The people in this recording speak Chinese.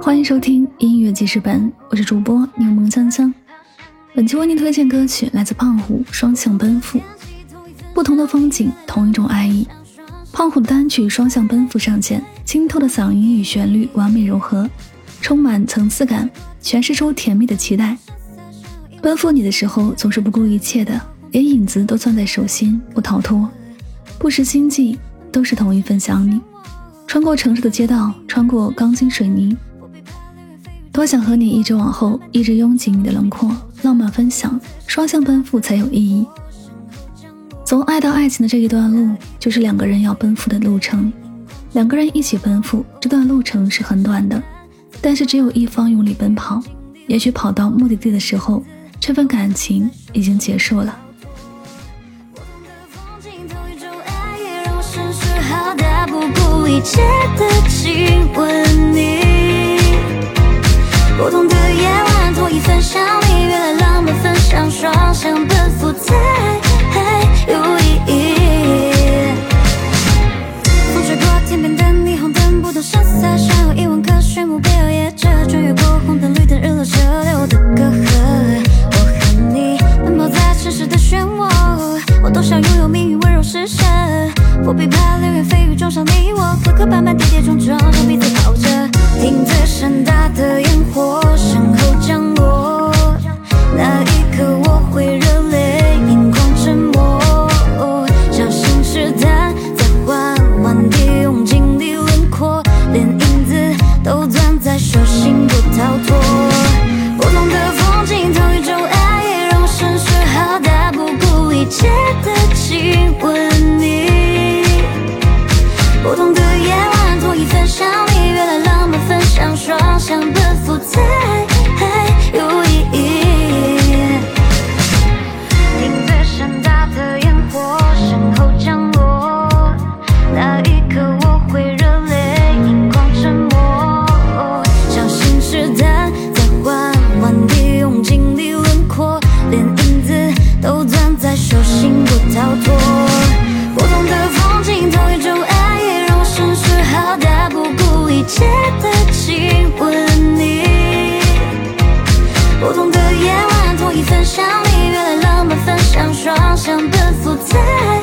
欢迎收听音乐记事本，我是主播柠檬香香。本期为您推荐歌曲来自胖虎《双向奔赴》。不同的风景，同一种爱意。胖虎的单曲《双向奔赴》上线，清透的嗓音与旋律完美柔合，充满层次感，诠释出甜蜜的期待。奔赴你的时候，总是不顾一切的，连影子都攥在手心不逃脱，不时心悸，都是同一份想你。穿过城市的街道，穿过钢筋水泥，多想和你一直往后，一直拥紧你的轮廓，浪漫分享，双向奔赴才有意义。从爱到爱情的这一段路，就是两个人要奔赴的路程。两个人一起奔赴，这段路程是很短的，但是只有一方用力奔跑，也许跑到目的地的时候，这份感情已经结束了。一切的亲吻，不同的夜晚，同一份想你，越来浪漫，分享双向奔赴才有意义。风吹过天边的霓虹灯，不同色彩，像有一万颗炫目标夜着，穿越过红灯绿灯，日落车流的隔阂。我和你奔跑在城市的漩涡，我多想拥有命运温柔施舍。不必怕流言蜚语撞上你我，磕磕绊绊跌跌撞撞，让彼此抱着，听最盛大亲吻你。不同的夜晚同一份想你原来浪漫分享双向奔赴才想奔赴在。